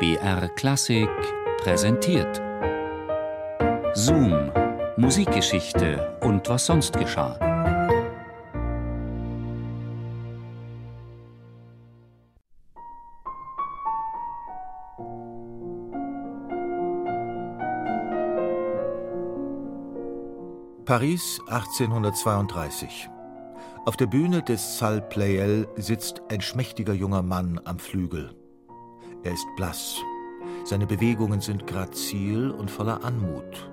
BR Klassik präsentiert. Zoom, Musikgeschichte und was sonst geschah. Paris 1832. Auf der Bühne des Salle Pleyel sitzt ein schmächtiger junger Mann am Flügel. Er ist blass. Seine Bewegungen sind grazil und voller Anmut.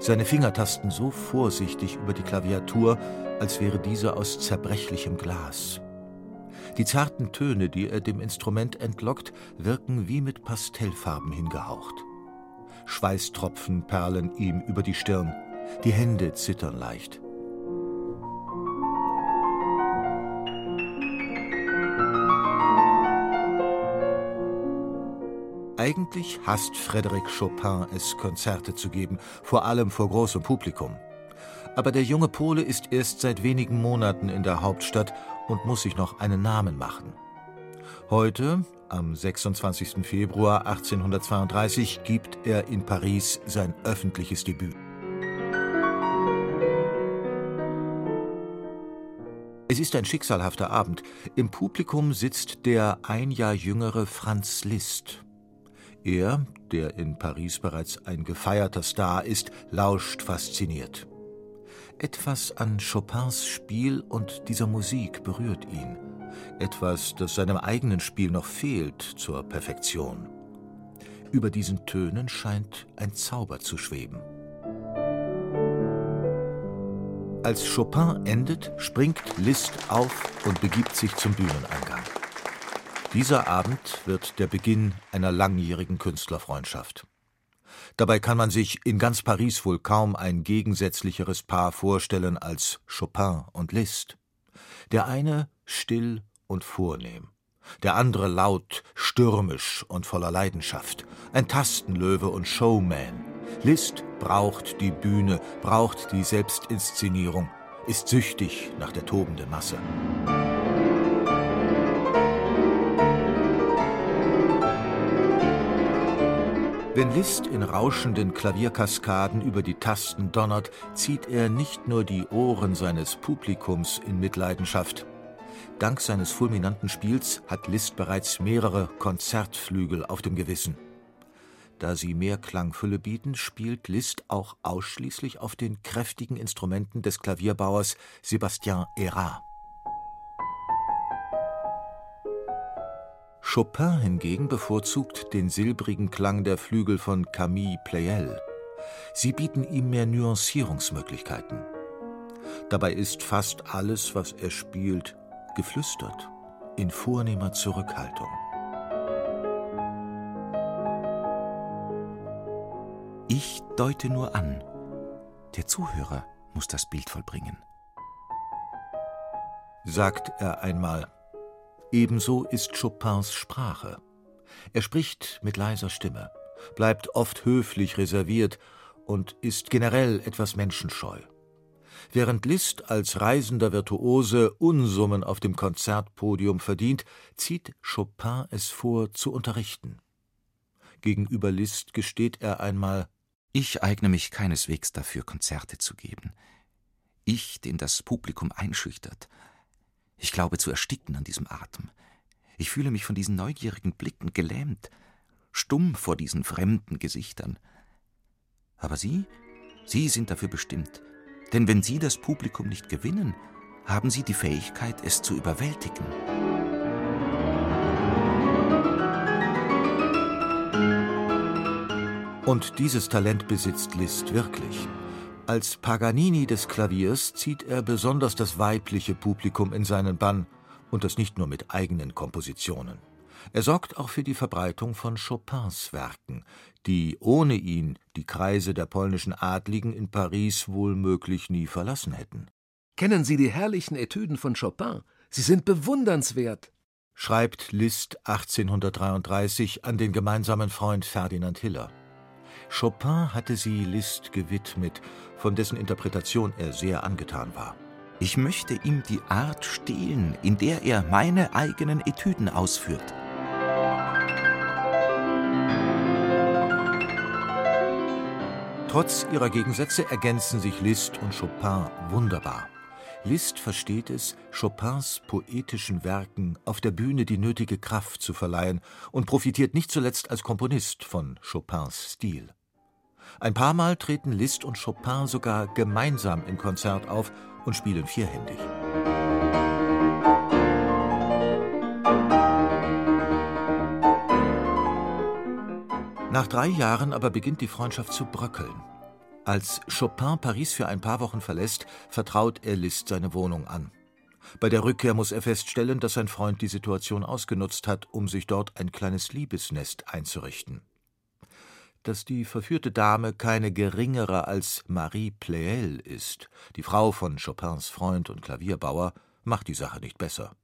Seine Finger tasten so vorsichtig über die Klaviatur, als wäre diese aus zerbrechlichem Glas. Die zarten Töne, die er dem Instrument entlockt, wirken wie mit Pastellfarben hingehaucht. Schweißtropfen perlen ihm über die Stirn, die Hände zittern leicht. Eigentlich hasst Frédéric Chopin es, Konzerte zu geben, vor allem vor großem Publikum. Aber der junge Pole ist erst seit wenigen Monaten in der Hauptstadt und muss sich noch einen Namen machen. Heute, am 26. Februar 1832, gibt er in Paris sein öffentliches Debüt. Es ist ein schicksalhafter Abend. Im Publikum sitzt der ein Jahr jüngere Franz Liszt. Er, der in Paris bereits ein gefeierter Star ist, lauscht fasziniert. Etwas an Chopins Spiel und dieser Musik berührt ihn. Etwas, das seinem eigenen Spiel noch fehlt zur Perfektion. Über diesen Tönen scheint ein Zauber zu schweben. Als Chopin endet, springt Liszt auf und begibt sich zum Bühneneingang. Dieser Abend wird der Beginn einer langjährigen Künstlerfreundschaft. Dabei kann man sich in ganz Paris wohl kaum ein gegensätzlicheres Paar vorstellen als Chopin und Liszt. Der eine still und vornehm, der andere laut, stürmisch und voller Leidenschaft, ein Tastenlöwe und Showman. Liszt braucht die Bühne, braucht die Selbstinszenierung, ist süchtig nach der tobenden Masse. Wenn Liszt in rauschenden Klavierkaskaden über die Tasten donnert, zieht er nicht nur die Ohren seines Publikums in Mitleidenschaft. Dank seines fulminanten Spiels hat Liszt bereits mehrere Konzertflügel auf dem Gewissen. Da sie mehr Klangfülle bieten, spielt Liszt auch ausschließlich auf den kräftigen Instrumenten des Klavierbauers Sébastien Erard. Chopin hingegen bevorzugt den silbrigen Klang der Flügel von Camille Pleyel. Sie bieten ihm mehr Nuancierungsmöglichkeiten. Dabei ist fast alles, was er spielt, geflüstert, in vornehmer Zurückhaltung. Ich deute nur an. Der Zuhörer muss das Bild vollbringen. Sagt er einmal. Ebenso ist Chopins Sprache. Er spricht mit leiser Stimme, bleibt oft höflich reserviert und ist generell etwas menschenscheu. Während Liszt als reisender Virtuose Unsummen auf dem Konzertpodium verdient, zieht Chopin es vor, zu unterrichten. Gegenüber Liszt gesteht er einmal Ich eigne mich keineswegs dafür, Konzerte zu geben. Ich, den das Publikum einschüchtert, ich glaube zu ersticken an diesem Atem. Ich fühle mich von diesen neugierigen Blicken gelähmt, stumm vor diesen fremden Gesichtern. Aber Sie, Sie sind dafür bestimmt. Denn wenn Sie das Publikum nicht gewinnen, haben Sie die Fähigkeit, es zu überwältigen. Und dieses Talent besitzt Liszt wirklich. Als Paganini des Klaviers zieht er besonders das weibliche Publikum in seinen Bann, und das nicht nur mit eigenen Kompositionen. Er sorgt auch für die Verbreitung von Chopins Werken, die ohne ihn die Kreise der polnischen Adligen in Paris wohl möglich nie verlassen hätten. Kennen Sie die herrlichen Etüden von Chopin? Sie sind bewundernswert, schreibt Liszt 1833 an den gemeinsamen Freund Ferdinand Hiller. Chopin hatte sie Liszt gewidmet, von dessen Interpretation er sehr angetan war. Ich möchte ihm die Art stehlen, in der er meine eigenen Etüden ausführt. Trotz ihrer Gegensätze ergänzen sich Liszt und Chopin wunderbar. Liszt versteht es, Chopins poetischen Werken auf der Bühne die nötige Kraft zu verleihen und profitiert nicht zuletzt als Komponist von Chopins Stil. Ein paar Mal treten Liszt und Chopin sogar gemeinsam im Konzert auf und spielen vierhändig. Nach drei Jahren aber beginnt die Freundschaft zu bröckeln. Als Chopin Paris für ein paar Wochen verlässt, vertraut er Liszt seine Wohnung an. Bei der Rückkehr muss er feststellen, dass sein Freund die Situation ausgenutzt hat, um sich dort ein kleines Liebesnest einzurichten. Dass die verführte Dame keine geringere als Marie Pleyel ist, die Frau von Chopins Freund und Klavierbauer, macht die Sache nicht besser.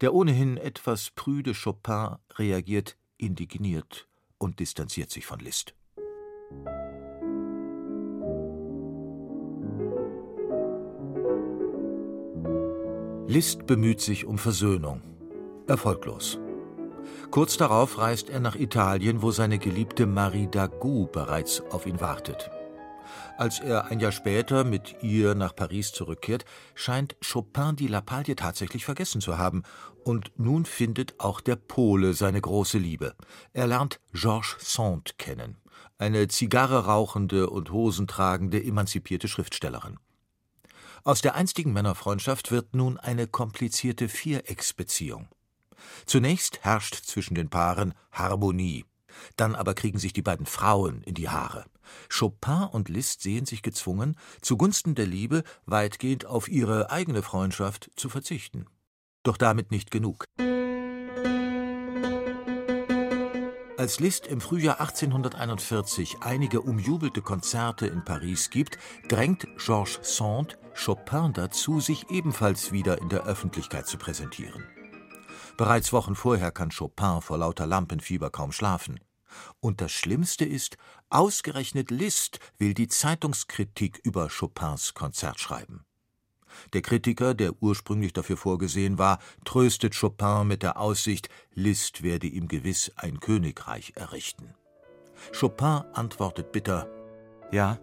Der ohnehin etwas prüde Chopin reagiert indigniert und distanziert sich von Liszt. Liszt bemüht sich um Versöhnung. Erfolglos. Kurz darauf reist er nach Italien, wo seine geliebte Marie Dagout bereits auf ihn wartet. Als er ein Jahr später mit ihr nach Paris zurückkehrt, scheint Chopin die Lappalie tatsächlich vergessen zu haben. Und nun findet auch der Pole seine große Liebe. Er lernt Georges Sand kennen, eine Zigarre rauchende und hosentragende emanzipierte Schriftstellerin. Aus der einstigen Männerfreundschaft wird nun eine komplizierte Vierecksbeziehung. Zunächst herrscht zwischen den Paaren Harmonie. Dann aber kriegen sich die beiden Frauen in die Haare. Chopin und Liszt sehen sich gezwungen, zugunsten der Liebe weitgehend auf ihre eigene Freundschaft zu verzichten. Doch damit nicht genug. Als Liszt im Frühjahr 1841 einige umjubelte Konzerte in Paris gibt, drängt Georges Sand Chopin dazu, sich ebenfalls wieder in der Öffentlichkeit zu präsentieren. Bereits Wochen vorher kann Chopin vor lauter Lampenfieber kaum schlafen. Und das Schlimmste ist, ausgerechnet Liszt will die Zeitungskritik über Chopins Konzert schreiben. Der Kritiker, der ursprünglich dafür vorgesehen war, tröstet Chopin mit der Aussicht, Liszt werde ihm gewiss ein Königreich errichten. Chopin antwortet bitter Ja,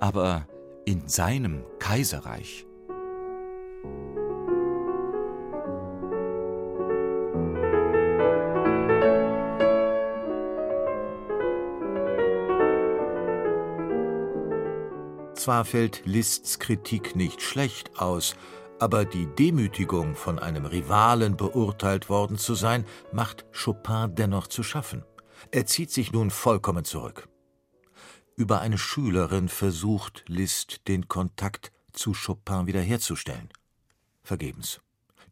aber in seinem Kaiserreich. Zwar fällt Liszts Kritik nicht schlecht aus, aber die Demütigung, von einem Rivalen beurteilt worden zu sein, macht Chopin dennoch zu schaffen. Er zieht sich nun vollkommen zurück. Über eine Schülerin versucht Liszt den Kontakt zu Chopin wiederherzustellen. Vergebens.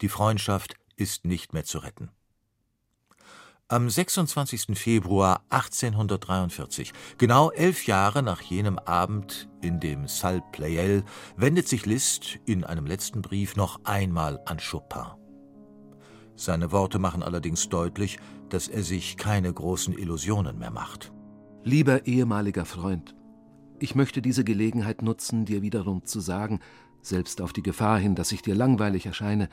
Die Freundschaft ist nicht mehr zu retten. Am 26. Februar 1843, genau elf Jahre nach jenem Abend in dem Salle Pleyel, wendet sich Liszt in einem letzten Brief noch einmal an Chopin. Seine Worte machen allerdings deutlich, dass er sich keine großen Illusionen mehr macht. Lieber ehemaliger Freund, ich möchte diese Gelegenheit nutzen, dir wiederum zu sagen, selbst auf die Gefahr hin, dass ich dir langweilig erscheine,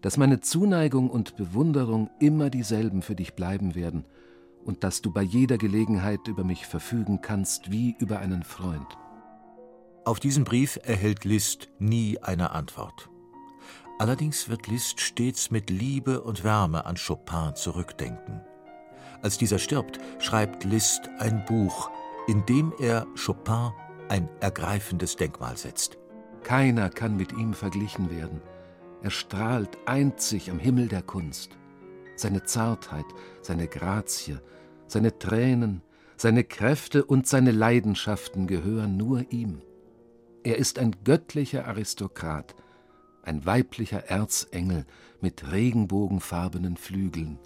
dass meine Zuneigung und Bewunderung immer dieselben für dich bleiben werden und dass du bei jeder Gelegenheit über mich verfügen kannst wie über einen Freund. Auf diesen Brief erhält Liszt nie eine Antwort. Allerdings wird Liszt stets mit Liebe und Wärme an Chopin zurückdenken. Als dieser stirbt, schreibt Liszt ein Buch, in dem er Chopin ein ergreifendes Denkmal setzt. Keiner kann mit ihm verglichen werden. Er strahlt einzig am Himmel der Kunst. Seine Zartheit, seine Grazie, seine Tränen, seine Kräfte und seine Leidenschaften gehören nur ihm. Er ist ein göttlicher Aristokrat, ein weiblicher Erzengel mit regenbogenfarbenen Flügeln.